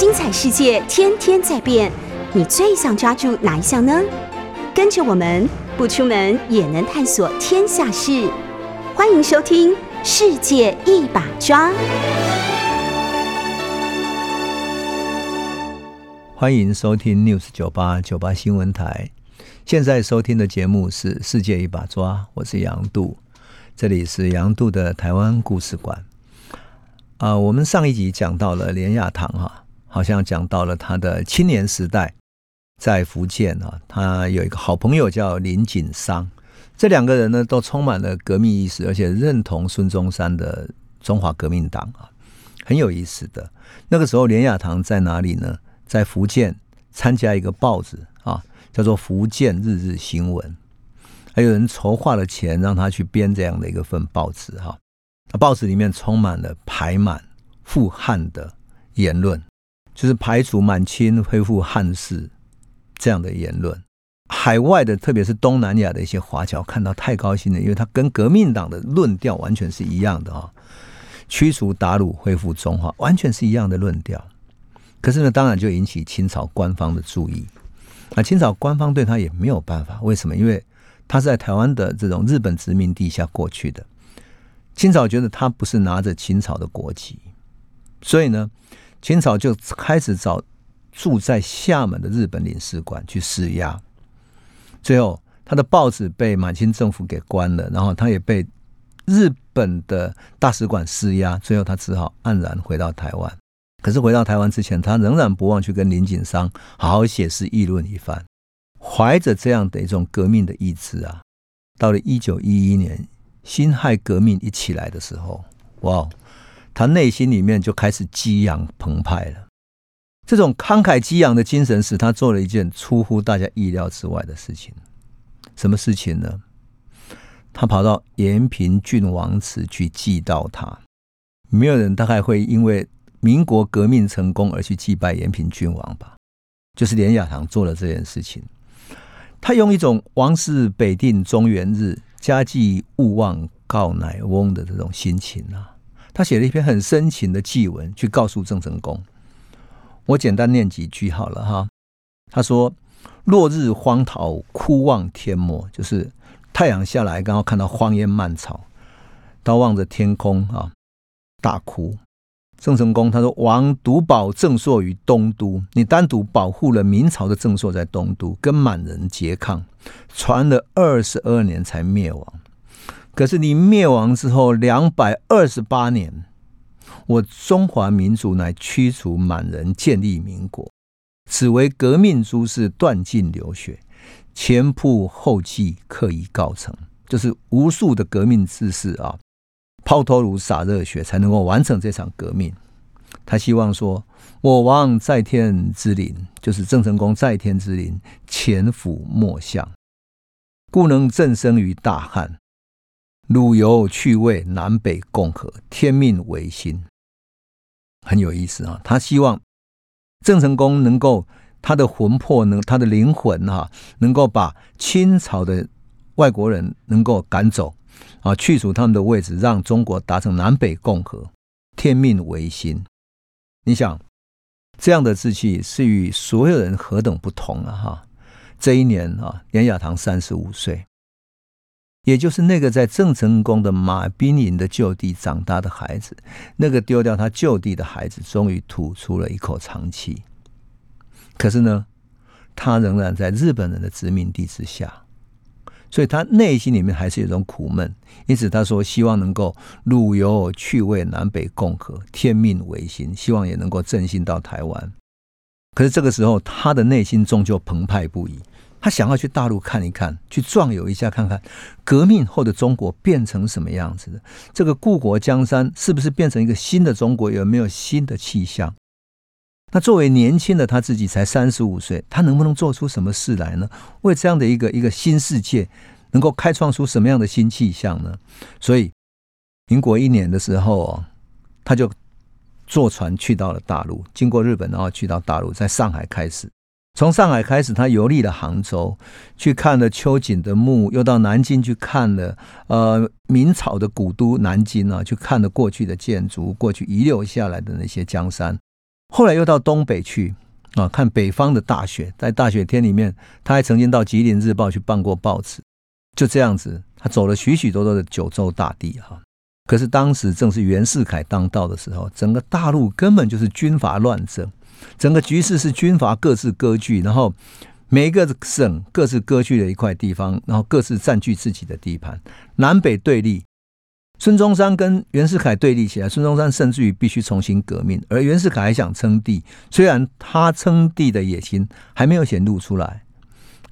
精彩世界天天在变，你最想抓住哪一项呢？跟着我们不出门也能探索天下事，欢迎收听《世界一把抓》。欢迎收听 News 九八九八新闻台。现在收听的节目是《世界一把抓》，我是杨度，这里是杨度的台湾故事馆。啊，我们上一集讲到了连雅堂哈，好像讲到了他的青年时代在福建啊，他有一个好朋友叫林景商，这两个人呢都充满了革命意识，而且认同孙中山的中华革命党啊，很有意思的。那个时候连雅堂在哪里呢？在福建参加一个报纸啊，叫做《福建日日新闻》，还有人筹划了钱让他去编这样的一个份报纸哈。那报纸里面充满了排满复汉的言论，就是排除满清、恢复汉室这样的言论。海外的，特别是东南亚的一些华侨看到太高兴了，因为他跟革命党的论调完全是一样的啊，驱除鞑虏、恢复中华，完全是一样的论调。可是呢，当然就引起清朝官方的注意。那清朝官方对他也没有办法，为什么？因为他是在台湾的这种日本殖民地下过去的。清朝觉得他不是拿着清朝的国籍，所以呢，清朝就开始找住在厦门的日本领事馆去施压。最后，他的报纸被满清政府给关了，然后他也被日本的大使馆施压，最后他只好黯然回到台湾。可是回到台湾之前，他仍然不忘去跟林景商好好写诗议论一番，怀着这样的一种革命的意志啊，到了一九一一年辛亥革命一起来的时候，哇，他内心里面就开始激昂澎湃了。这种慷慨激昂的精神，使他做了一件出乎大家意料之外的事情。什么事情呢？他跑到延平郡王祠去祭悼他。没有人大概会因为。民国革命成功而去祭拜延平郡王吧，就是连雅堂做了这件事情。他用一种“王室北定中原日，家祭勿忘告乃翁”的这种心情啊，他写了一篇很深情的祭文，去告诉郑成功。我简单念几句好了哈。他说：“落日荒草，哭望天末，就是太阳下来，刚好看到荒烟蔓草，到望着天空啊，大哭。”郑成功他说：“王独保郑朔于东都，你单独保护了明朝的郑朔在东都，跟满人拮抗，传了二十二年才灭亡。可是你灭亡之后两百二十八年，我中华民族乃驱除满人，建立民国，此为革命诸事断尽流血，前仆后继，刻意告成，就是无数的革命志士啊。”抛头颅洒热血，才能够完成这场革命。他希望说：“我王在天之灵，就是郑成功在天之灵，潜伏莫相，故能振生于大汉。鲁游趣味，南北共和，天命维新。”很有意思啊！他希望郑成功能够他的魂魄能他的灵魂哈，能够把清朝的外国人能够赶走。啊，去除他们的位置，让中国达成南北共和，天命维新。你想，这样的志气是与所有人何等不同啊！哈，这一年啊，严雅堂三十五岁，也就是那个在郑成功的马兵营的旧地长大的孩子，那个丢掉他旧地的孩子，终于吐出了一口长气。可是呢，他仍然在日本人的殖民地之下。所以他内心里面还是有一种苦闷，因此他说希望能够陆游趣味南北共和，天命维新，希望也能够振兴到台湾。可是这个时候，他的内心终究澎湃不已，他想要去大陆看一看，去壮游一下，看看革命后的中国变成什么样子的，这个故国江山是不是变成一个新的中国，有没有新的气象？那作为年轻的他自己才三十五岁，他能不能做出什么事来呢？为这样的一个一个新世界，能够开创出什么样的新气象呢？所以，民国一年的时候，他就坐船去到了大陆，经过日本，然后去到大陆，在上海开始。从上海开始，他游历了杭州，去看了秋瑾的墓，又到南京去看了呃明朝的古都南京啊，去看了过去的建筑，过去遗留下来的那些江山。后来又到东北去啊，看北方的大雪，在大雪天里面，他还曾经到《吉林日报》去办过报纸。就这样子，他走了许许多多的九州大地哈。可是当时正是袁世凯当道的时候，整个大陆根本就是军阀乱政，整个局势是军阀各自割据，然后每一个省各自割据了一块地方，然后各自占据自己的地盘，南北对立。孙中山跟袁世凯对立起来，孙中山甚至于必须重新革命，而袁世凯还想称帝。虽然他称帝的野心还没有显露出来，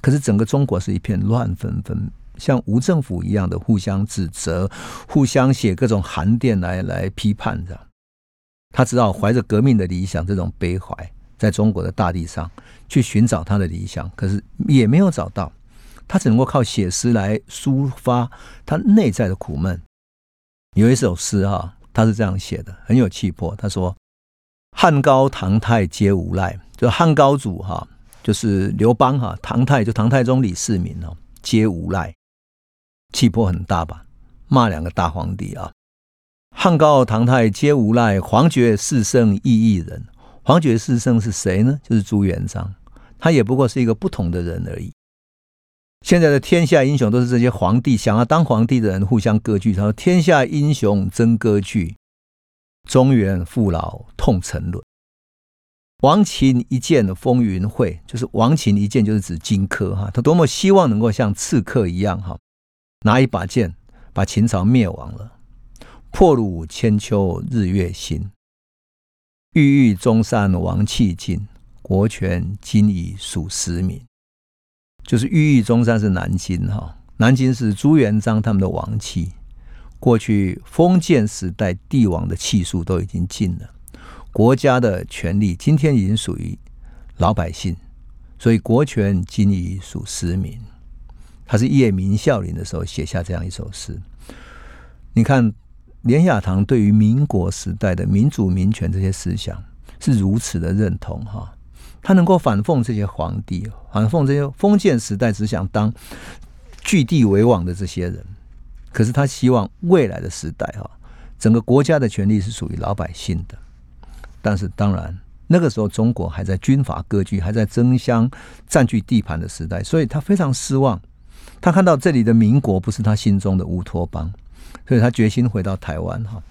可是整个中国是一片乱纷纷。像无政府一样的互相指责，互相写各种函电来来批判着。他知道怀着革命的理想，这种悲怀，在中国的大地上去寻找他的理想，可是也没有找到。他只能够靠写诗来抒发他内在的苦闷。有一首诗哈，他是这样写的，很有气魄。他说：“汉高唐太皆无赖，就汉高祖哈，就是刘邦哈，唐太就唐太宗李世民哦，皆无赖。”气魄很大吧？骂两个大皇帝啊！汉高唐太皆无赖，黄觉四圣亦一人。黄觉四圣是谁呢？就是朱元璋，他也不过是一个不同的人而已。现在的天下英雄都是这些皇帝想要当皇帝的人互相割据。他说：“天下英雄争割据，中原父老痛沉沦。王秦一剑风云会，就是王秦一剑就是指荆轲哈，他多么希望能够像刺客一样哈。”拿一把剑，把秦朝灭亡了。破虏千秋，日月新。郁郁中山，王气尽，国权今已属实民。就是郁郁中山是南京哈，南京是朱元璋他们的王气。过去封建时代帝王的气数都已经尽了，国家的权力今天已经属于老百姓，所以国权今已属实民。他是夜明孝陵的时候写下这样一首诗。你看，连雅堂对于民国时代的民主民权这些思想是如此的认同哈，他能够反讽这些皇帝，反讽这些封建时代只想当据地为王的这些人。可是他希望未来的时代哈，整个国家的权力是属于老百姓的。但是当然，那个时候中国还在军阀割据、还在争相占据地盘的时代，所以他非常失望。他看到这里的民国不是他心中的乌托邦，所以他决心回到台湾哈，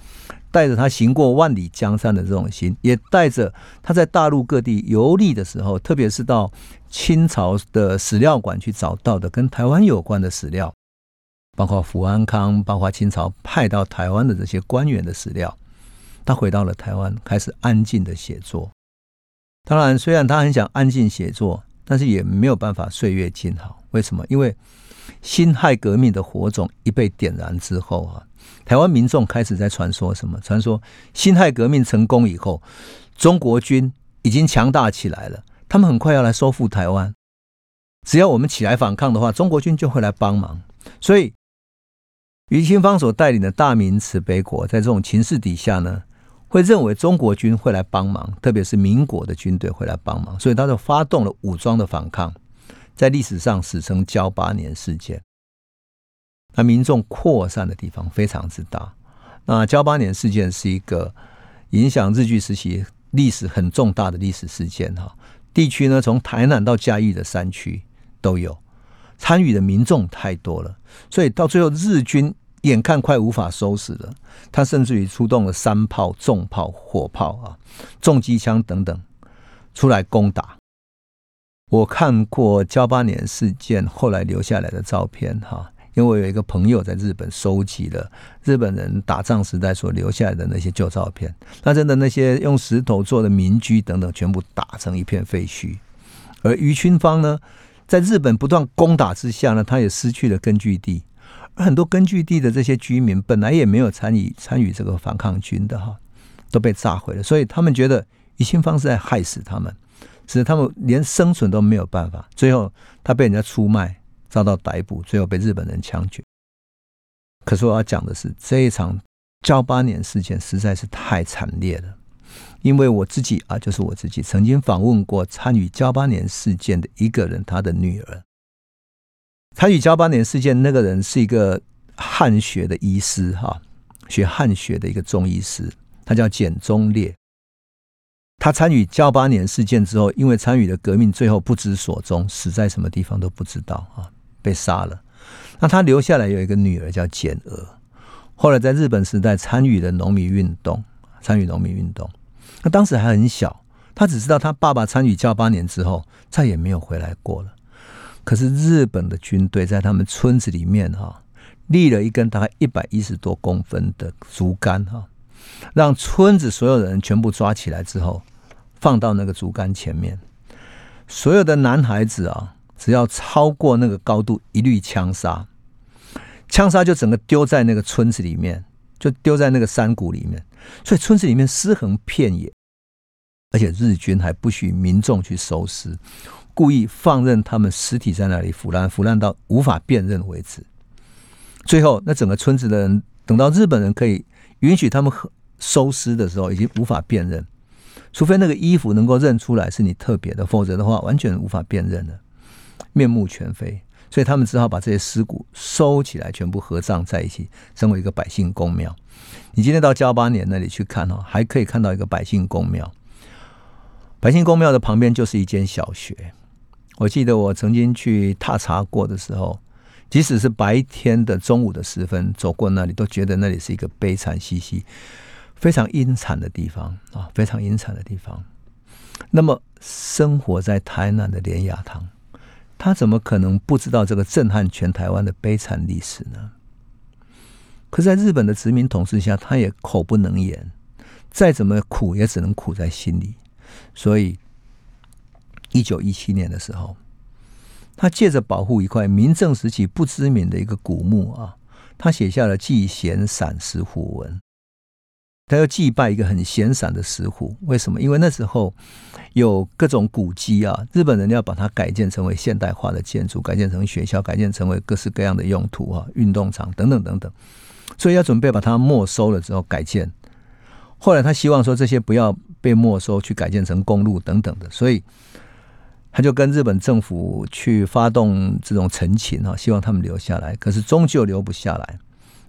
带着他行过万里江山的这种心，也带着他在大陆各地游历的时候，特别是到清朝的史料馆去找到的跟台湾有关的史料，包括福安康，包括清朝派到台湾的这些官员的史料，他回到了台湾，开始安静的写作。当然，虽然他很想安静写作，但是也没有办法岁月静好。为什么？因为辛亥革命的火种一被点燃之后啊，台湾民众开始在传说什么？传说辛亥革命成功以后，中国军已经强大起来了，他们很快要来收复台湾。只要我们起来反抗的话，中国军就会来帮忙。所以，于清芳所带领的大明慈悲国，在这种情势底下呢，会认为中国军会来帮忙，特别是民国的军队会来帮忙，所以他就发动了武装的反抗。在历史上史称“交八年事件”，那民众扩散的地方非常之大。那“交八年事件”是一个影响日据时期历史很重大的历史事件哈。地区呢，从台南到嘉义的山区都有参与的民众太多了，所以到最后日军眼看快无法收拾了，他甚至于出动了山炮、重炮、火炮啊、重机枪等等出来攻打。我看过交八年事件后来留下来的照片，哈，因为我有一个朋友在日本收集了日本人打仗时代所留下来的那些旧照片，那真的那些用石头做的民居等等，全部打成一片废墟。而于清芳呢，在日本不断攻打之下呢，他也失去了根据地，而很多根据地的这些居民本来也没有参与参与这个反抗军的哈，都被炸毁了，所以他们觉得于清芳是在害死他们。使他们连生存都没有办法，最后他被人家出卖，遭到逮捕，最后被日本人枪决。可是我要讲的是，这一场交八年事件实在是太惨烈了，因为我自己啊，就是我自己曾经访问过参与交八年事件的一个人，他的女儿。参与交八年事件那个人是一个汉学的医师，哈，学汉学的一个中医师，他叫简忠烈。他参与交八年事件之后，因为参与了革命，最后不知所终，死在什么地方都不知道啊，被杀了。那他留下来有一个女儿叫简娥，后来在日本时代参与了农民运动，参与农民运动。那当时还很小，他只知道他爸爸参与交八年之后再也没有回来过了。可是日本的军队在他们村子里面哈立了一根大概一百一十多公分的竹竿哈，让村子所有人全部抓起来之后，放到那个竹竿前面，所有的男孩子啊。只要超过那个高度，一律枪杀，枪杀就整个丢在那个村子里面，就丢在那个山谷里面，所以村子里面尸横遍野，而且日军还不许民众去收尸，故意放任他们尸体在那里腐烂，腐烂到无法辨认为止。最后，那整个村子的人等到日本人可以允许他们收尸的时候，已经无法辨认，除非那个衣服能够认出来是你特别的，否则的话完全无法辨认的。面目全非，所以他们只好把这些尸骨收起来，全部合葬在一起，成为一个百姓公庙。你今天到交八年那里去看哦，还可以看到一个百姓公庙。百姓公庙的旁边就是一间小学。我记得我曾经去踏查过的时候，即使是白天的中午的时分，走过那里都觉得那里是一个悲惨兮兮、非常阴惨的地方啊，非常阴惨的地方。那么，生活在台南的莲雅堂。他怎么可能不知道这个震撼全台湾的悲惨历史呢？可在日本的殖民统治下，他也口不能言，再怎么苦也只能苦在心里。所以，一九一七年的时候，他借着保护一块明正时期不知名的一个古墓啊，他写下了《祭贤散石虎文》。他要祭拜一个很闲散的石虎，为什么？因为那时候有各种古迹啊，日本人要把它改建成为现代化的建筑，改建成学校，改建成为各式各样的用途啊，运动场等等等等，所以要准备把它没收了之后改建。后来他希望说这些不要被没收，去改建成公路等等的，所以他就跟日本政府去发动这种陈情啊，希望他们留下来，可是终究留不下来。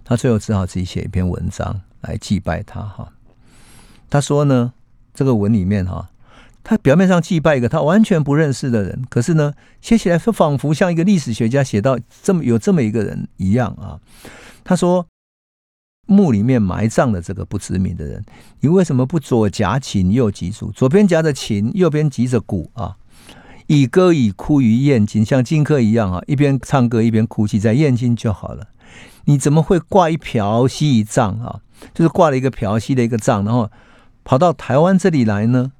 他最后只好自己写一篇文章。来祭拜他哈，他说呢，这个文里面哈，他表面上祭拜一个他完全不认识的人，可是呢，写起来是仿佛像一个历史学家写到这么有这么一个人一样啊。他说，墓里面埋葬的这个不知名的人，你为什么不左夹琴右击鼓？左边夹着琴，右边击着鼓啊？以歌以哭于燕京，像荆轲一样啊，一边唱歌一边哭泣，在燕京就好了。你怎么会挂一瓢西一丈啊？就是挂了一个瓢吸的一个帐，然后跑到台湾这里来呢？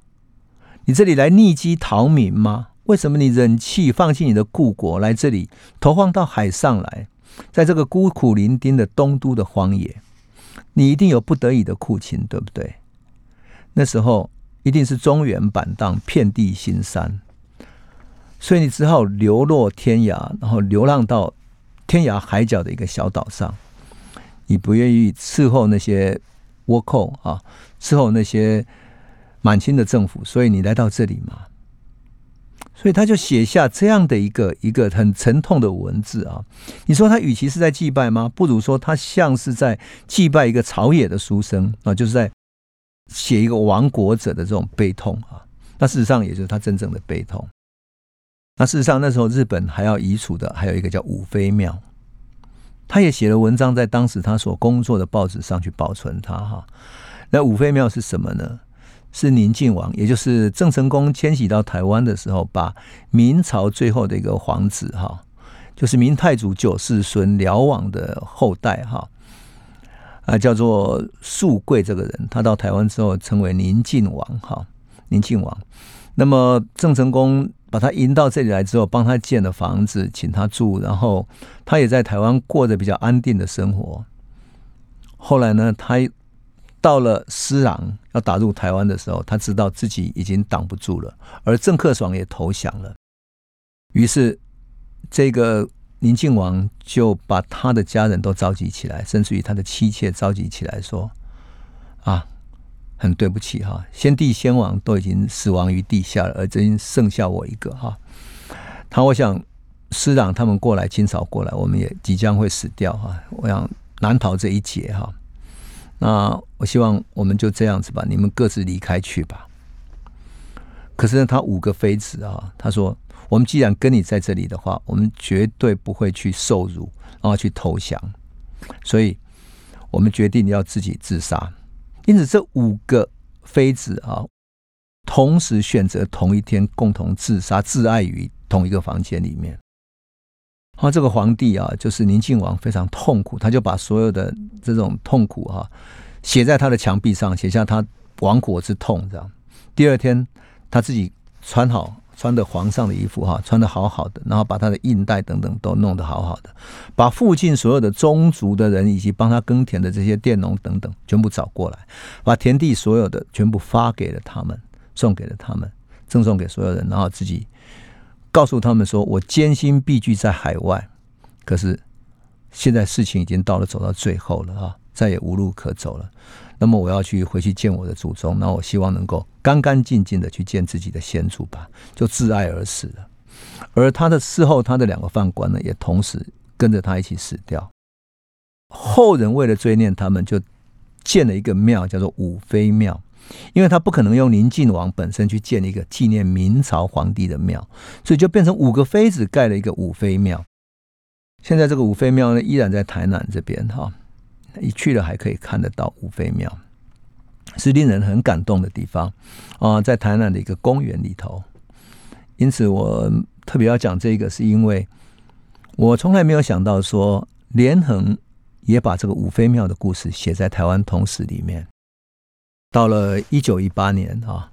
你这里来逆击逃民吗？为什么你忍气放弃你的故国来这里投放到海上来？在这个孤苦伶仃的东都的荒野，你一定有不得已的苦情，对不对？那时候一定是中原板荡，遍地新山，所以你只好流落天涯，然后流浪到天涯海角的一个小岛上。你不愿意伺候那些倭寇啊，伺候那些满清的政府，所以你来到这里嘛。所以他就写下这样的一个一个很沉痛的文字啊。你说他与其是在祭拜吗？不如说他像是在祭拜一个朝野的书生啊，就是在写一个亡国者的这种悲痛啊。那事实上也就是他真正的悲痛。那事实上那时候日本还要移除的还有一个叫五妃庙。他也写了文章，在当时他所工作的报纸上去保存它哈。那五妃庙是什么呢？是宁靖王，也就是郑成功迁徙到台湾的时候，把明朝最后的一个皇子哈，就是明太祖九世孙辽王的后代哈，啊，叫做肃贵这个人，他到台湾之后成为宁靖王哈，宁靖王。那么郑成功。把他迎到这里来之后，帮他建了房子，请他住，然后他也在台湾过着比较安定的生活。后来呢，他到了施琅要打入台湾的时候，他知道自己已经挡不住了，而郑克爽也投降了。于是，这个宁靖王就把他的家人都召集起来，甚至于他的妻妾召集起来，说：“啊。”很对不起哈，先帝先王都已经死亡于地下了，而今剩下我一个哈。他我想师长他们过来清扫过来，我们也即将会死掉哈。我想难逃这一劫哈。那我希望我们就这样子吧，你们各自离开去吧。可是呢，他五个妃子啊，他说：“我们既然跟你在这里的话，我们绝对不会去受辱，然后去投降。所以，我们决定要自己自杀。因此，这五个妃子啊，同时选择同一天共同自杀，自爱于同一个房间里面。然后，这个皇帝啊，就是宁靖王，非常痛苦，他就把所有的这种痛苦哈。”写在他的墙壁上，写下他亡国之痛。这样，第二天他自己穿好穿的皇上的衣服，哈，穿的好好的，然后把他的印带等等都弄得好好的，把附近所有的宗族的人以及帮他耕田的这些佃农等等全部找过来，把田地所有的全部发给了他们，送给了他们，赠送给所有人，然后自己告诉他们说：“我艰辛必居在海外，可是现在事情已经到了走到最后了啊。”再也无路可走了，那么我要去回去见我的祖宗，那我希望能够干干净净的去见自己的先祖吧，就自爱而死了。而他的事后，他的两个犯官呢，也同时跟着他一起死掉。后人为了追念他们，就建了一个庙，叫做武妃庙，因为他不可能用宁靖王本身去建一个纪念明朝皇帝的庙，所以就变成五个妃子盖了一个武妃庙。现在这个武妃庙呢，依然在台南这边哈。一去了还可以看得到五妃庙，是令人很感动的地方啊，在台南的一个公园里头。因此，我特别要讲这个，是因为我从来没有想到说，连横也把这个五妃庙的故事写在台湾通史里面。到了一九一八年啊，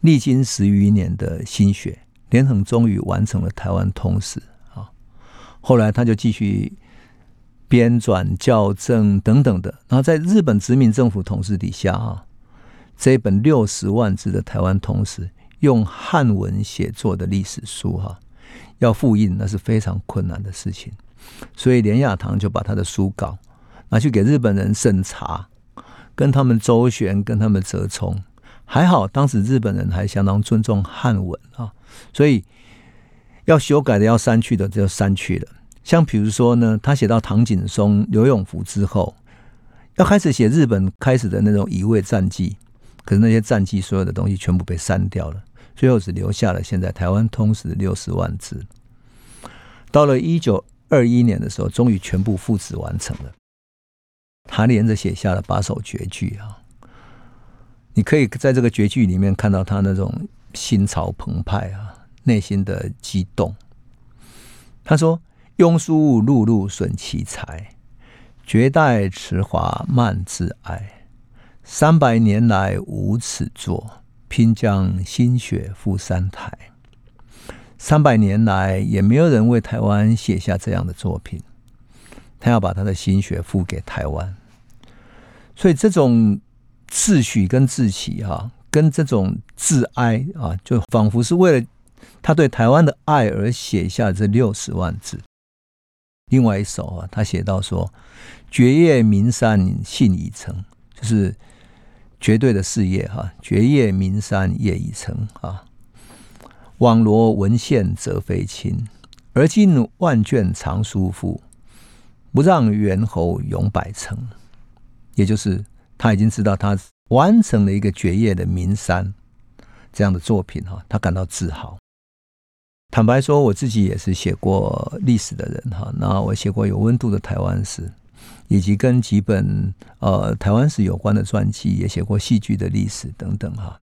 历经十余年的心血，连横终于完成了台湾通史啊。后来他就继续。编纂、校正等等的，然后在日本殖民政府统治底下，哈，这一本六十万字的台湾通史，用汉文写作的历史书，哈，要复印那是非常困难的事情，所以连亚堂就把他的书稿拿去给日本人审查，跟他们周旋，跟他们折冲，还好当时日本人还相当尊重汉文啊，所以要修改的、要删去的就删去了。像比如说呢，他写到唐景崧、刘永福之后，要开始写日本开始的那种乙未战记，可是那些战记所有的东西全部被删掉了，最后只留下了现在台湾通史六十万字。到了一九二一年的时候，终于全部复制完成了。他连着写下了八首绝句啊，你可以在这个绝句里面看到他那种心潮澎湃啊，内心的激动。他说。庸书碌碌损其才，绝代词华慢自哀。三百年来无此作，拼将心血付三台。三百年来也没有人为台湾写下这样的作品，他要把他的心血付给台湾。所以这种自诩跟自启哈，跟这种自哀啊，就仿佛是为了他对台湾的爱而写下这六十万字。另外一首啊，他写到说：“绝业名山信已成，就是绝对的事业哈。绝业名山业已成啊，网罗文献则非亲。而今万卷藏书赋，不让猿猴永百成。”也就是他已经知道他完成了一个绝业的名山这样的作品哈，他感到自豪。坦白说，我自己也是写过历史的人哈。那我写过有温度的台湾史，以及跟几本呃台湾史有关的传记，也写过戏剧的历史等等哈。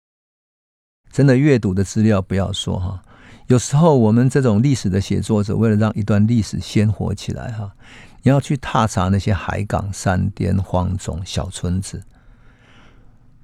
真的阅读的资料不要说哈，有时候我们这种历史的写作者，为了让一段历史鲜活起来哈，你要去踏查那些海港、山巅、荒冢、小村子，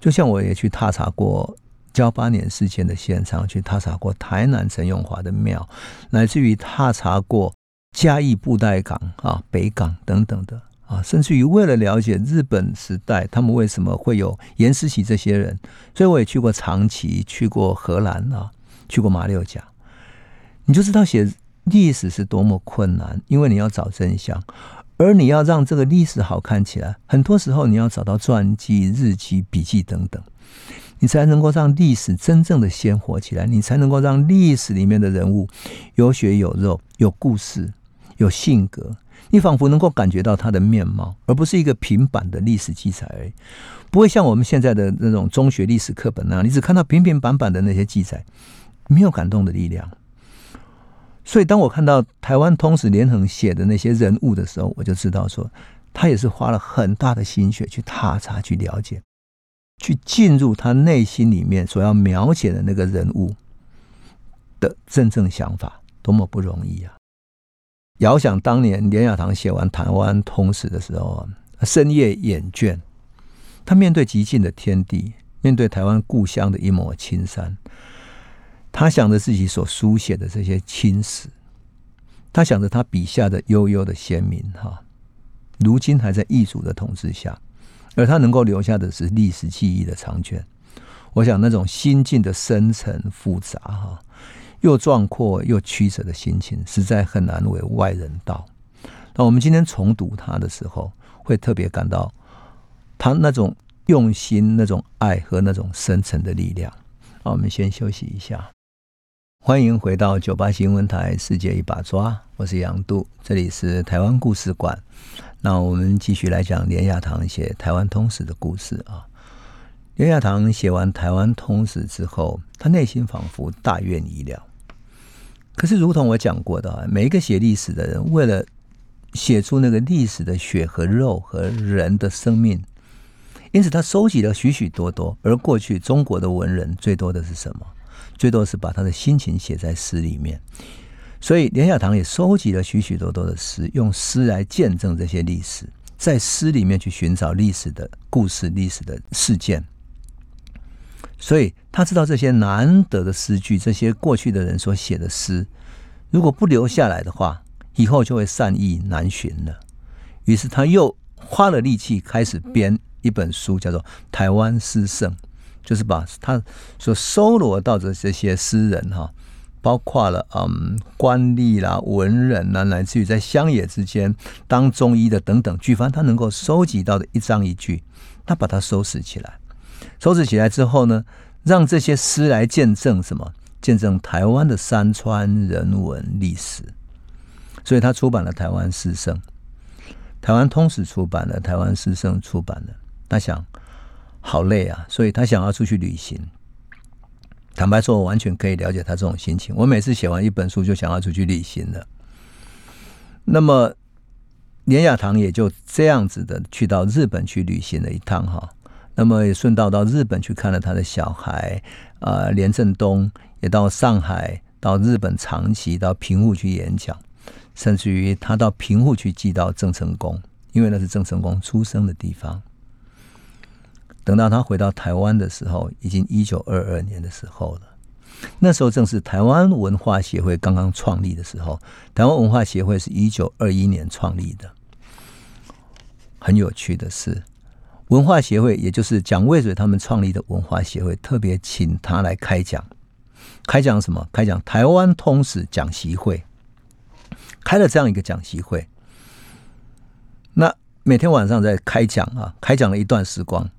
就像我也去踏查过。交八年事件的现场，去踏查过台南陈永华的庙，乃至于踏查过嘉义布袋港啊、北港等等的啊，甚至于为了了解日本时代他们为什么会有严思琪这些人，所以我也去过长崎，去过荷兰啊，去过马六甲，你就知道写历史是多么困难，因为你要找真相，而你要让这个历史好看起来，很多时候你要找到传记、日记、笔记等等。你才能够让历史真正的鲜活起来，你才能够让历史里面的人物有血有肉、有故事、有性格，你仿佛能够感觉到他的面貌，而不是一个平板的历史记载而已。不会像我们现在的那种中学历史课本那样，你只看到平平板板的那些记载，没有感动的力量。所以，当我看到台湾通史连横写的那些人物的时候，我就知道说，他也是花了很大的心血去踏查、去了解、去进入他内心里面所要描写的那个人物的真正想法，多么不容易啊！遥想当年连雅堂写完台湾通史的时候深夜眼倦，他面对极尽的天地，面对台湾故乡的一抹青山。他想着自己所书写的这些青史，他想着他笔下的悠悠的先民哈，如今还在异族的统治下，而他能够留下的是历史记忆的长卷。我想那种心境的深沉复杂哈，又壮阔又曲折的心情，实在很难为外人道。那我们今天重读他的时候，会特别感到他那种用心、那种爱和那种深沉的力量。好，我们先休息一下。欢迎回到九八新闻台《世界一把抓》，我是杨度，这里是台湾故事馆。那我们继续来讲连亚堂写《台湾通史》的故事啊。连亚堂写完《台湾通史》之后，他内心仿佛大愿已了。可是，如同我讲过的，每一个写历史的人，为了写出那个历史的血和肉和人的生命，因此他收集了许许多多。而过去中国的文人最多的是什么？最多是把他的心情写在诗里面，所以连小堂也收集了许许多多的诗，用诗来见证这些历史，在诗里面去寻找历史的故事、历史的事件。所以他知道这些难得的诗句，这些过去的人所写的诗，如果不留下来的话，以后就会善意难寻了。于是他又花了力气开始编一本书，叫做《台湾诗圣》。就是把他所搜罗到的这些诗人哈，包括了嗯官吏啦、文人呐，乃至于在乡野之间当中医的等等，举凡他能够收集到的一章一句，他把它收拾起来。收拾起来之后呢，让这些诗来见证什么？见证台湾的山川人文历史。所以他出版了《台湾诗圣》，台湾通史出版了，《台湾诗圣》出版了。他想。好累啊，所以他想要出去旅行。坦白说，我完全可以了解他这种心情。我每次写完一本书，就想要出去旅行了。那么，连雅堂也就这样子的去到日本去旅行了一趟哈。那么也顺道到日本去看了他的小孩啊，连振东也到上海、到日本长崎、到平户去演讲，甚至于他到平户去祭到郑成功，因为那是郑成功出生的地方。等到他回到台湾的时候，已经一九二二年的时候了。那时候正是台湾文化协会刚刚创立的时候。台湾文化协会是一九二一年创立的。很有趣的是，文化协会也就是蒋渭水他们创立的文化协会，特别请他来开讲。开讲什么？开讲台湾通史讲习会。开了这样一个讲习会，那每天晚上在开讲啊，开讲了一段时光。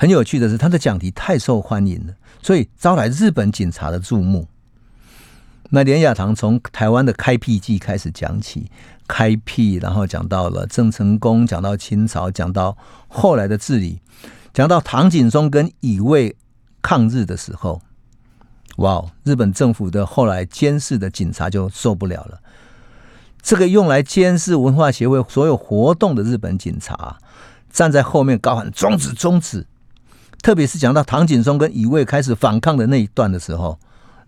很有趣的是，他的讲题太受欢迎了，所以招来日本警察的注目。那连雅堂从台湾的开辟记开始讲起，开辟，然后讲到了郑成功，讲到清朝，讲到后来的治理，讲到唐景崧跟乙未抗日的时候，哇！日本政府的后来监视的警察就受不了了。这个用来监视文化协会所有活动的日本警察，站在后面高喊“终止，终止”。特别是讲到唐景崧跟乙未开始反抗的那一段的时候，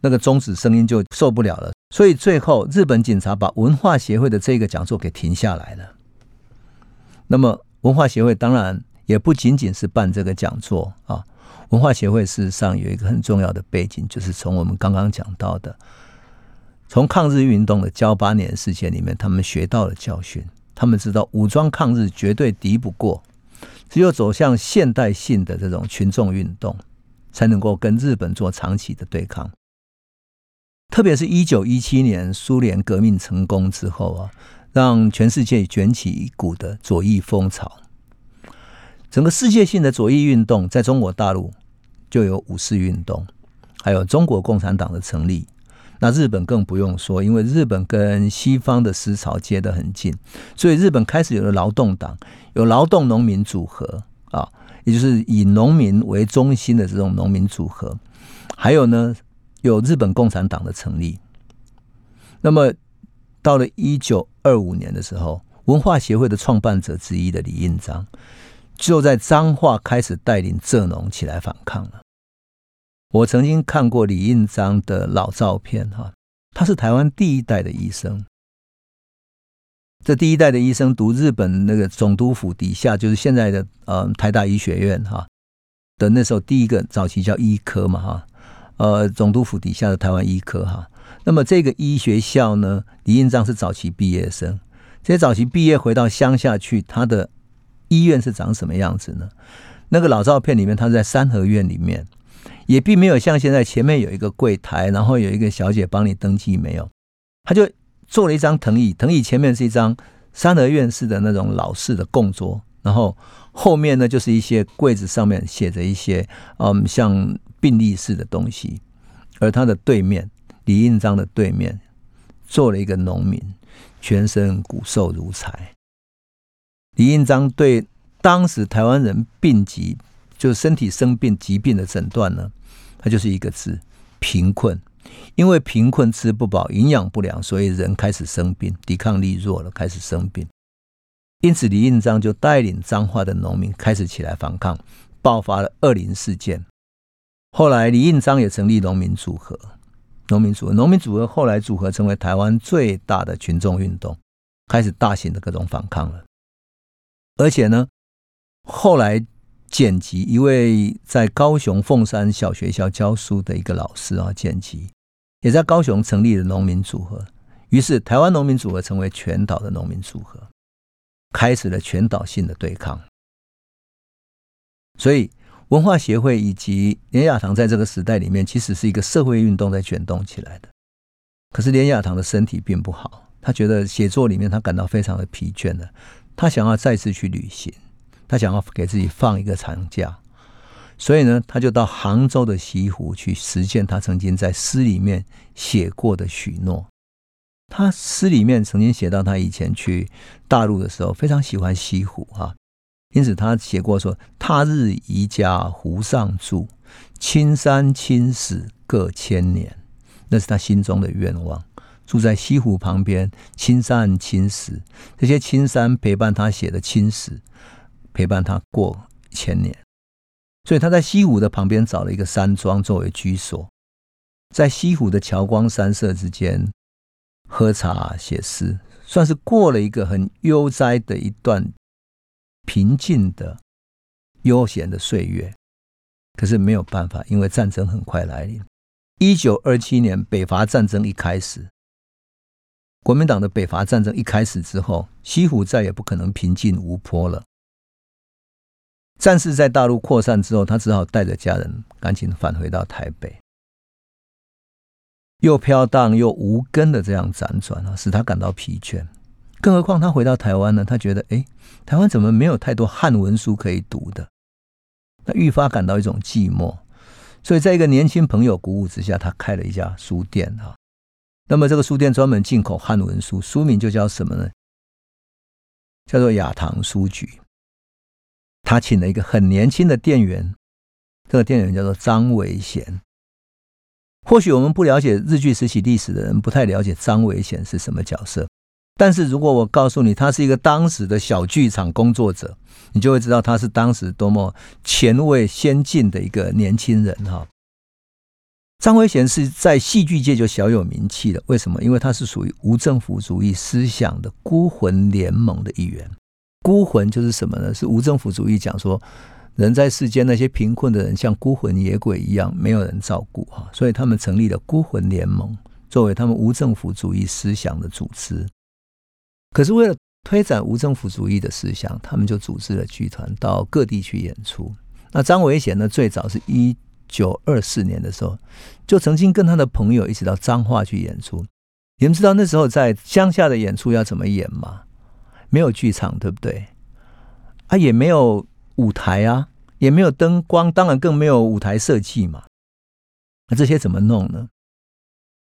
那个中止声音就受不了了，所以最后日本警察把文化协会的这个讲座给停下来了。那么文化协会当然也不仅仅是办这个讲座啊，文化协会事实上有一个很重要的背景，就是从我们刚刚讲到的，从抗日运动的交八年事件里面，他们学到了教训，他们知道武装抗日绝对敌不过。只有走向现代性的这种群众运动，才能够跟日本做长期的对抗。特别是一九一七年苏联革命成功之后啊，让全世界卷起一股的左翼风潮。整个世界性的左翼运动，在中国大陆就有五四运动，还有中国共产党的成立。那日本更不用说，因为日本跟西方的思潮接得很近，所以日本开始有了劳动党，有劳动农民组合啊，也就是以农民为中心的这种农民组合。还有呢，有日本共产党的成立。那么到了一九二五年的时候，文化协会的创办者之一的李应章，就在彰化开始带领蔗农起来反抗了。我曾经看过李应章的老照片，哈，他是台湾第一代的医生。这第一代的医生读日本那个总督府底下，就是现在的呃台大医学院哈的那时候第一个早期叫医科嘛哈，呃总督府底下的台湾医科哈。那么这个医学校呢，李应章是早期毕业生。这些早期毕业回到乡下去，他的医院是长什么样子呢？那个老照片里面，他在三合院里面。也并没有像现在前面有一个柜台，然后有一个小姐帮你登记，没有，他就做了一张藤椅，藤椅前面是一张三合院式的那种老式的供桌，然后后面呢就是一些柜子上面写着一些嗯像病历式的东西，而他的对面李应章的对面坐了一个农民，全身骨瘦如柴。李应章对当时台湾人病疾。就身体生病疾病的诊断呢，它就是一个字：贫困。因为贫困吃不饱，营养不良，所以人开始生病，抵抗力弱了，开始生病。因此，李应章就带领彰化的农民开始起来反抗，爆发了二零事件。后来，李应章也成立农民组合，农民组合，农民组合后来组合成为台湾最大的群众运动，开始大型的各种反抗了。而且呢，后来。剪辑一位在高雄凤山小学校教书的一个老师啊，剪辑也在高雄成立了农民组合，于是台湾农民组合成为全岛的农民组合，开始了全岛性的对抗。所以文化协会以及连雅堂在这个时代里面，其实是一个社会运动在卷动起来的。可是连雅堂的身体并不好，他觉得写作里面他感到非常的疲倦的，他想要再次去旅行。他想要给自己放一个长假，所以呢，他就到杭州的西湖去实践他曾经在诗里面写过的许诺。他诗里面曾经写到，他以前去大陆的时候非常喜欢西湖啊，因此他写过说：“他日宜家湖上住，青山青史各千年。”那是他心中的愿望，住在西湖旁边，青山青史，这些青山陪伴他写的青史。陪伴他过千年，所以他在西湖的旁边找了一个山庄作为居所，在西湖的桥光山色之间喝茶写诗，算是过了一个很悠哉的一段平静的悠闲的岁月。可是没有办法，因为战争很快来临。一九二七年北伐战争一开始，国民党的北伐战争一开始之后，西湖再也不可能平静无波了。战事在大陆扩散之后，他只好带着家人赶紧返回到台北。又飘荡又无根的这样辗转啊，使他感到疲倦。更何况他回到台湾呢？他觉得，哎，台湾怎么没有太多汉文书可以读的？他愈发感到一种寂寞。所以在一个年轻朋友鼓舞之下，他开了一家书店啊。那么这个书店专门进口汉文书，书名就叫什么呢？叫做雅堂书局。他请了一个很年轻的店员，这个店员叫做张维贤。或许我们不了解日剧时期历史的人，不太了解张维贤是什么角色。但是如果我告诉你，他是一个当时的小剧场工作者，你就会知道他是当时多么前卫先进的一个年轻人哈。张维贤是在戏剧界就小有名气的，为什么？因为他是属于无政府主义思想的孤魂联盟的一员。孤魂就是什么呢？是无政府主义讲说，人在世间那些贫困的人像孤魂野鬼一样，没有人照顾哈，所以他们成立了孤魂联盟，作为他们无政府主义思想的组织。可是为了推展无政府主义的思想，他们就组织了剧团到各地去演出。那张维贤呢，最早是一九二四年的时候，就曾经跟他的朋友一起到彰化去演出。你们知道那时候在乡下的演出要怎么演吗？没有剧场，对不对？啊，也没有舞台啊，也没有灯光，当然更没有舞台设计嘛。那这些怎么弄呢？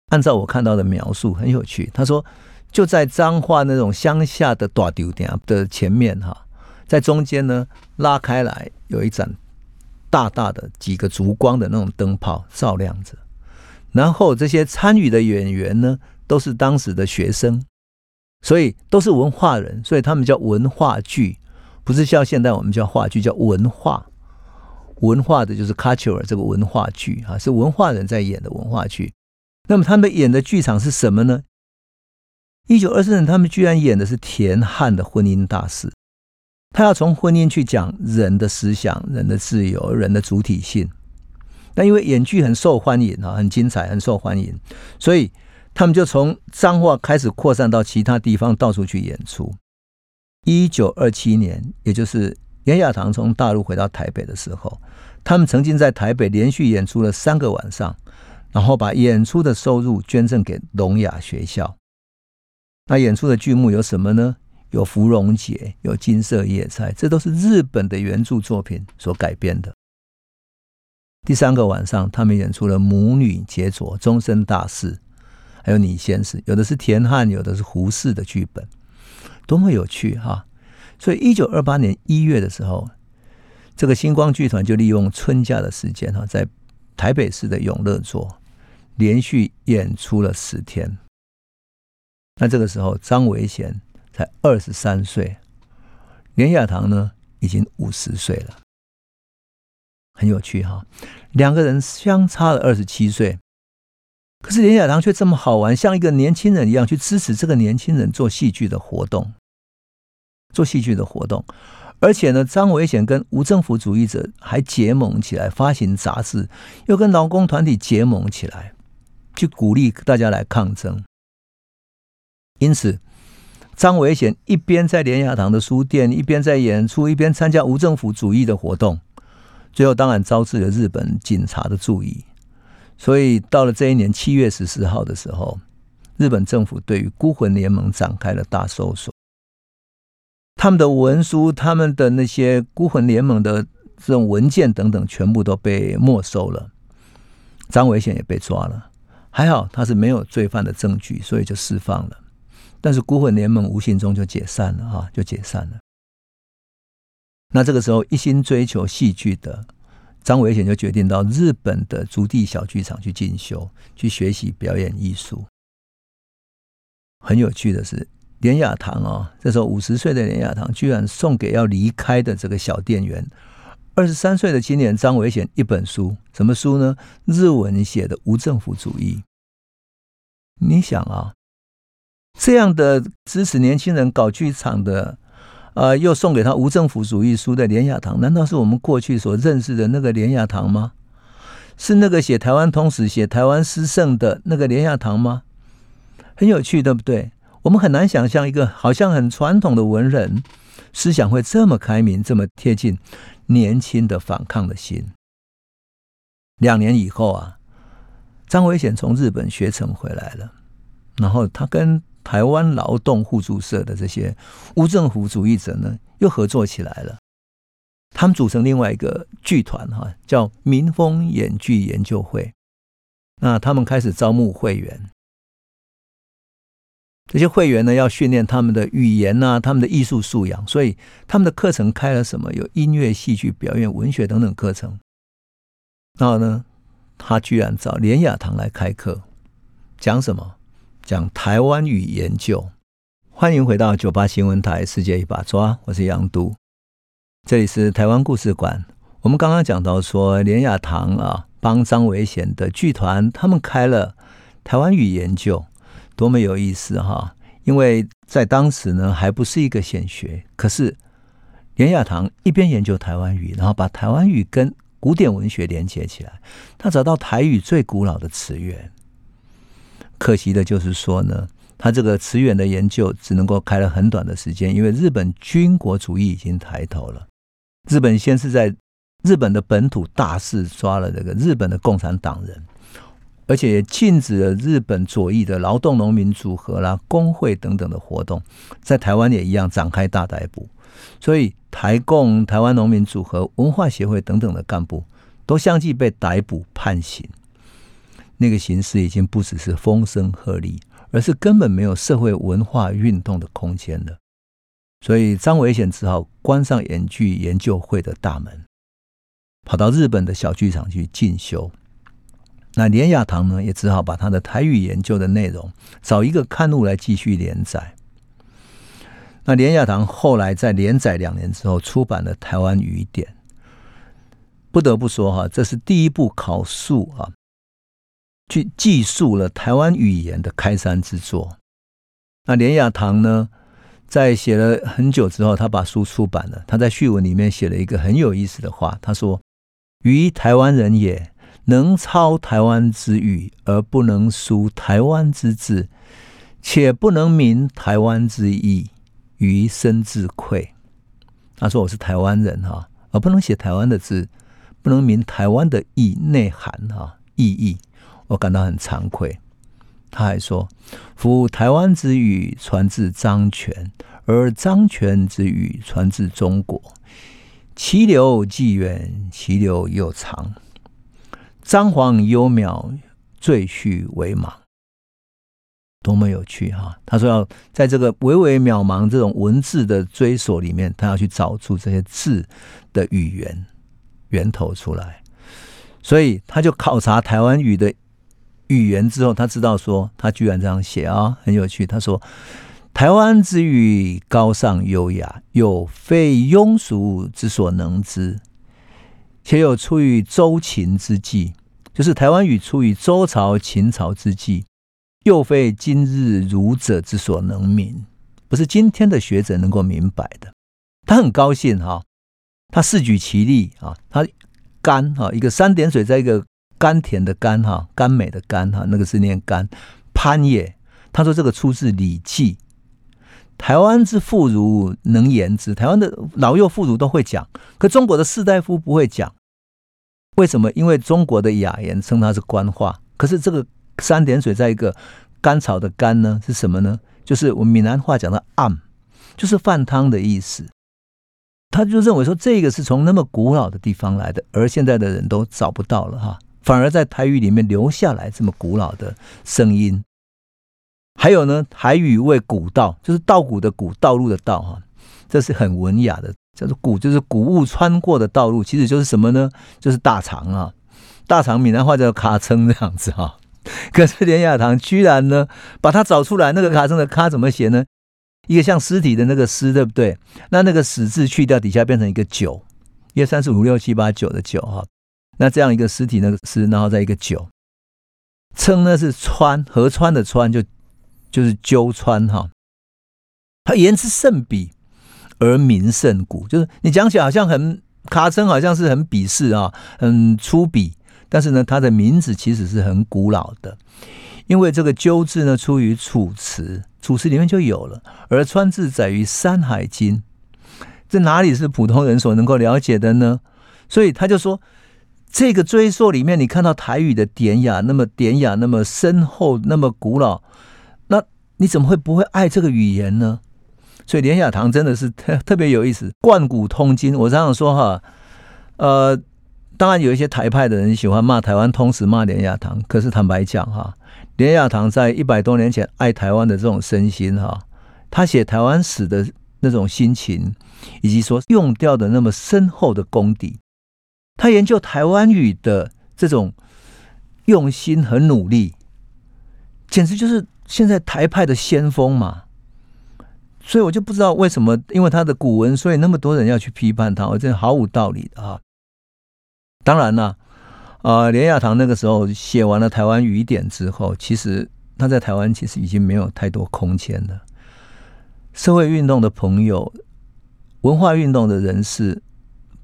按照我看到的描述，很有趣。他说，就在彰化那种乡下的大丢店的前面哈，在中间呢拉开来，有一盏大大的几个烛光的那种灯泡照亮着。然后这些参与的演员呢，都是当时的学生，所以都是文化人，所以他们叫文化剧，不是像现在我们叫话剧，叫文化。文化的就是 culture 这个文化剧啊，是文化人在演的文化剧。那么他们演的剧场是什么呢？一九二四年，他们居然演的是田汉的婚姻大事。他要从婚姻去讲人的思想、人的自由、人的主体性。那因为演剧很受欢迎啊，很精彩，很受欢迎，所以他们就从彰化开始扩散到其他地方，到处去演出。一九二七年，也就是严雅堂从大陆回到台北的时候，他们曾经在台北连续演出了三个晚上，然后把演出的收入捐赠给聋哑学校。那演出的剧目有什么呢？有《芙蓉姐》，有《金色叶菜》，这都是日本的原著作品所改编的。第三个晚上，他们演出了《母女杰作》《终身大事》，还有《你先生》，有的是田汉，有的是胡适的剧本，多么有趣哈！所以，一九二八年一月的时候，这个星光剧团就利用春假的时间哈，在台北市的永乐座连续演出了十天。那这个时候，张维贤。才二十三岁，连雅堂呢已经五十岁了，很有趣哈。两个人相差了二十七岁，可是连雅堂却这么好玩，像一个年轻人一样去支持这个年轻人做戏剧的活动，做戏剧的活动。而且呢，张维贤跟无政府主义者还结盟起来，发行杂志，又跟劳工团体结盟起来，去鼓励大家来抗争。因此。张维贤一边在莲雅堂的书店，一边在演出，一边参加无政府主义的活动，最后当然招致了日本警察的注意。所以到了这一年七月十四号的时候，日本政府对于孤魂联盟展开了大搜索，他们的文书、他们的那些孤魂联盟的这种文件等等，全部都被没收了。张维贤也被抓了，还好他是没有罪犯的证据，所以就释放了。但是孤魂联盟无形中就解散了哈，就解散了。那这个时候一心追求戏剧的张维贤就决定到日本的竹地小剧场去进修，去学习表演艺术。很有趣的是，连雅堂啊，这时候五十岁的连雅堂居然送给要离开的这个小店员二十三岁的青年张维贤一本书，什么书呢？日文写的无政府主义。你想啊。这样的支持年轻人搞剧场的，呃，又送给他无政府主义书的连雅堂，难道是我们过去所认识的那个连雅堂吗？是那个写台湾通史、写台湾诗圣的那个连雅堂吗？很有趣，对不对？我们很难想象一个好像很传统的文人，思想会这么开明，这么贴近年轻的反抗的心。两年以后啊，张维显从日本学成回来了，然后他跟台湾劳动互助社的这些无政府主义者呢，又合作起来了。他们组成另外一个剧团，哈，叫民风演剧研究会。那他们开始招募会员，这些会员呢，要训练他们的语言呐，他们的艺术素养。所以他们的课程开了什么？有音乐、戏剧、表演、文学等等课程。然后呢，他居然找连雅堂来开课，讲什么？讲台湾语研究，欢迎回到九八新闻台《世界一把抓》，我是杨都，这里是台湾故事馆。我们刚刚讲到说，连雅堂啊，帮张维贤的剧团，他们开了台湾语研究，多么有意思哈！因为在当时呢，还不是一个显学，可是连雅堂一边研究台湾语，然后把台湾语跟古典文学连接起来，他找到台语最古老的词源。可惜的就是说呢，他这个词源的研究只能够开了很短的时间，因为日本军国主义已经抬头了。日本先是在日本的本土大肆抓了这个日本的共产党人，而且禁止了日本左翼的劳动农民组合啦、工会等等的活动，在台湾也一样展开大逮捕。所以台共、台湾农民组合、文化协会等等的干部都相继被逮捕判刑。那个形式已经不只是风声鹤唳，而是根本没有社会文化运动的空间了。所以张维贤只好关上演剧研究会的大门，跑到日本的小剧场去进修。那连雅堂呢，也只好把他的台语研究的内容找一个刊物来继续连载。那连雅堂后来在连载两年之后，出版了《台湾语典》。不得不说哈，这是第一部考述啊，去记述了台湾语言的开山之作。那连雅堂呢，在写了很久之后，他把书出版了。他在序文里面写了一个很有意思的话，他说：“于台湾人也。”能操台湾之语，而不能书台湾之字，且不能明台湾之意，于深自愧。他说：“我是台湾人哈，而不能写台湾的字，不能明台湾的意内涵哈意义，我感到很惭愧。”他还说：“夫台湾之语传自漳泉，而漳泉之语传自中国，其流既远，其流又长。”张皇幽渺，赘婿为莽，多么有趣哈！他说要在这个微微渺茫这种文字的追索里面，他要去找出这些字的语言源头出来。所以他就考察台湾语的语言之后，他知道说，他居然这样写啊，很有趣。他说：“台湾之语高尚优雅，又非庸俗之所能知，且有出于周秦之际。”就是台湾语出于周朝、秦朝之际，又非今日儒者之所能明，不是今天的学者能够明白的。他很高兴哈，他四举其例啊，他干哈一个三点水在一个甘甜的甘哈甘美的甘哈，那个是念甘潘也。他说这个出自《礼记》，台湾之妇孺能言之，台湾的老幼妇孺都会讲，可中国的士大夫不会讲。为什么？因为中国的雅言称它是官话，可是这个三点水在一个甘草的甘呢，是什么呢？就是我们闽南话讲的暗，就是饭汤的意思。他就认为说这个是从那么古老的地方来的，而现在的人都找不到了哈，反而在台语里面留下来这么古老的声音。还有呢，台语为古道，就是道古的古，道路的道哈，这是很文雅的。叫做谷，就是谷物穿过的道路，其实就是什么呢？就是大肠啊，大肠闽南话叫卡称这样子哈。可是连雅堂居然呢，把它找出来，那个卡称的卡怎么写呢？一个像尸体的那个尸，对不对？那那个死字去掉，底下变成一个九，一二三四五六七八九的九哈。那这样一个尸体那个尸，然后再一个九，称呢是川河川的川，就就是鸠川哈。他言之甚鄙。而名甚古，就是你讲起来好像很卡称，好像是很鄙视啊，很粗鄙。但是呢，他的名字其实是很古老的，因为这个“鸠”字呢出于《楚辞》，《楚辞》里面就有了。而“川”字载于《山海经》，这哪里是普通人所能够了解的呢？所以他就说，这个追溯里面，你看到台语的典雅，那么典雅，那么深厚，那么古老，那你怎么会不会爱这个语言呢？所以连雅堂真的是特特别有意思，贯古通今。我常常说哈，呃，当然有一些台派的人喜欢骂台湾通史，骂连雅堂。可是坦白讲哈，连雅堂在一百多年前爱台湾的这种身心哈，他写台湾史的那种心情，以及说用掉的那么深厚的功底，他研究台湾语的这种用心和努力，简直就是现在台派的先锋嘛。所以我就不知道为什么，因为他的古文，所以那么多人要去批判他，我真毫无道理的啊！当然了，啊，连雅堂那个时候写完了《台湾语典》之后，其实他在台湾其实已经没有太多空间了。社会运动的朋友、文化运动的人士，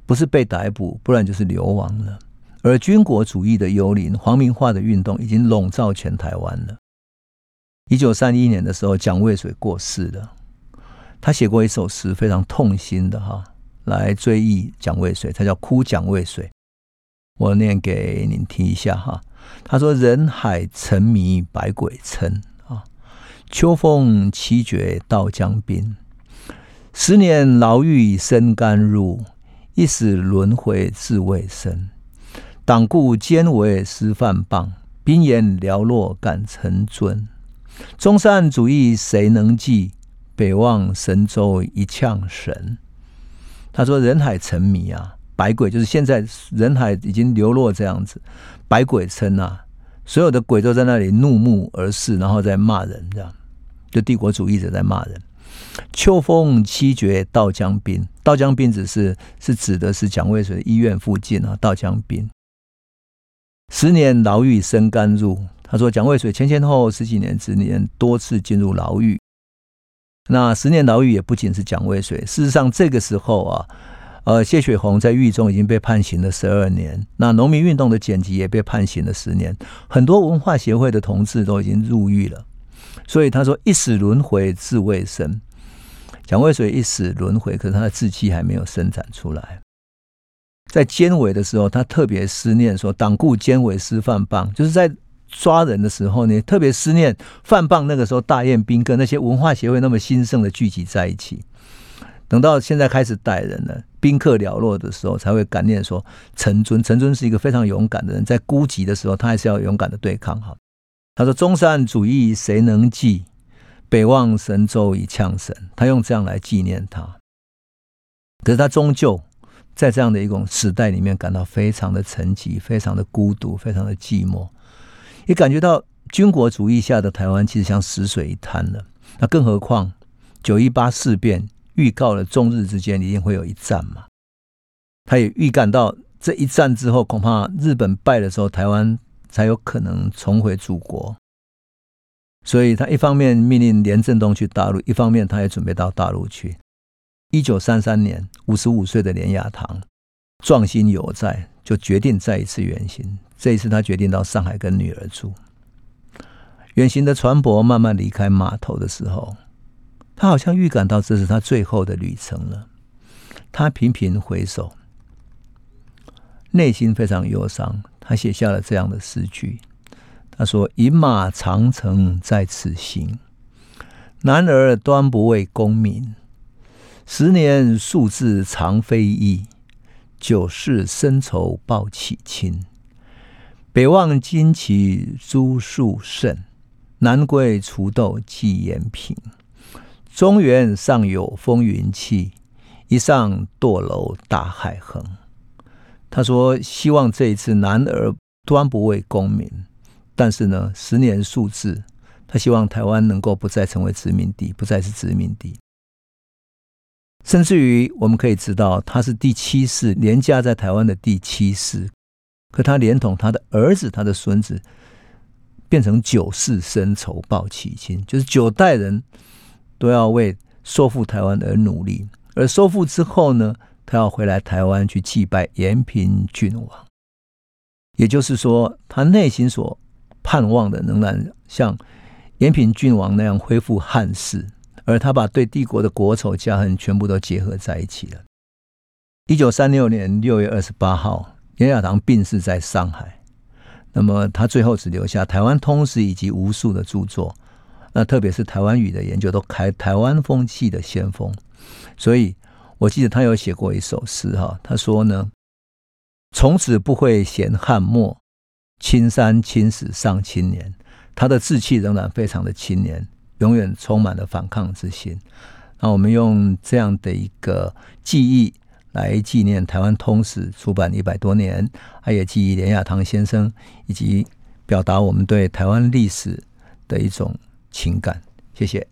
不是被逮捕，不然就是流亡了。而军国主义的幽灵、皇民化的运动已经笼罩全台湾了。一九三一年的时候，蒋渭水过世了。他写过一首诗，非常痛心的哈，来追忆蒋渭水，他叫《哭蒋渭水》。我念给您听一下哈。他说：“人海沉迷百鬼嗔啊，秋风凄绝到江滨。十年牢狱深甘入，一死轮回自未生。党固坚为师范棒，兵言寥落敢成尊。中山主义谁能记？”北望神州一呛神，他说：“人海沉迷啊，百鬼就是现在人海已经流落这样子，百鬼称啊，所有的鬼都在那里怒目而视，然后在骂人，这样就帝国主义者在骂人。秋风七绝到江滨，到江滨只是是指的是蒋渭水医院附近啊。到江滨，十年牢狱生甘入。他说蒋渭水前前后后十几年之年多次进入牢狱。那十年牢狱也不仅是蒋渭水，事实上这个时候啊，呃，谢雪红在狱中已经被判刑了十二年。那农民运动的剪辑也被判刑了十年，很多文化协会的同志都已经入狱了。所以他说一死轮回自未生。蒋渭水一死轮回，可是他的志气还没有伸展出来。在监委的时候，他特别思念说：“党固监委师范棒，就是在抓人的时候呢，特别思念范棒。那个时候大宴宾客，那些文化协会那么兴盛的聚集在一起。等到现在开始逮人了，宾客寥落的时候，才会感念说：陈尊，陈尊是一个非常勇敢的人，在孤寂的时候，他还是要勇敢的对抗。哈，他说：中山主义谁能记？”北望神州以呛神，他用这样来纪念他。可是他终究在这样的一种时代里面，感到非常的沉寂，非常的孤独，非常的寂寞，也感觉到军国主义下的台湾其实像死水一滩了。那更何况九一八事变预告了中日之间一定会有一战嘛？他也预感到这一战之后，恐怕日本败的时候，台湾才有可能重回祖国。所以他一方面命令连振东去大陆，一方面他也准备到大陆去。一九三三年，五十五岁的连雅堂壮心犹在，就决定再一次远行。这一次，他决定到上海跟女儿住。远行的船舶慢慢离开码头的时候，他好像预感到这是他最后的旅程了。他频频回首，内心非常忧伤。他写下了这样的诗句。他说：“饮马长城在此行，男儿端不为功名。十年数字长非易，九世深仇报启亲。北望旌旗朱树胜，南归锄豆寄延平。中原尚有风云气，一上堕楼大海横。”他说：“希望这一次男儿端不为功名。”但是呢，十年数字，他希望台湾能够不再成为殖民地，不再是殖民地。甚至于，我们可以知道，他是第七世连家在台湾的第七世，可他连同他的儿子、他的孙子，变成九世深仇报启亲，就是九代人都要为收复台湾而努力。而收复之后呢，他要回来台湾去祭拜延平郡王。也就是说，他内心所盼望的仍然像延平郡王那样恢复汉室，而他把对帝国的国仇家恨全部都结合在一起了。一九三六年六月二十八号，严亚堂病逝在上海。那么他最后只留下《台湾通史》以及无数的著作，那特别是台湾语的研究都开台湾风气的先锋。所以我记得他有写过一首诗哈，他说呢：“从此不会嫌汉末。”青山青史上青年，他的志气仍然非常的青年，永远充满了反抗之心。那我们用这样的一个记忆来纪念台湾通史出版一百多年，他也记忆连亚堂先生，以及表达我们对台湾历史的一种情感。谢谢。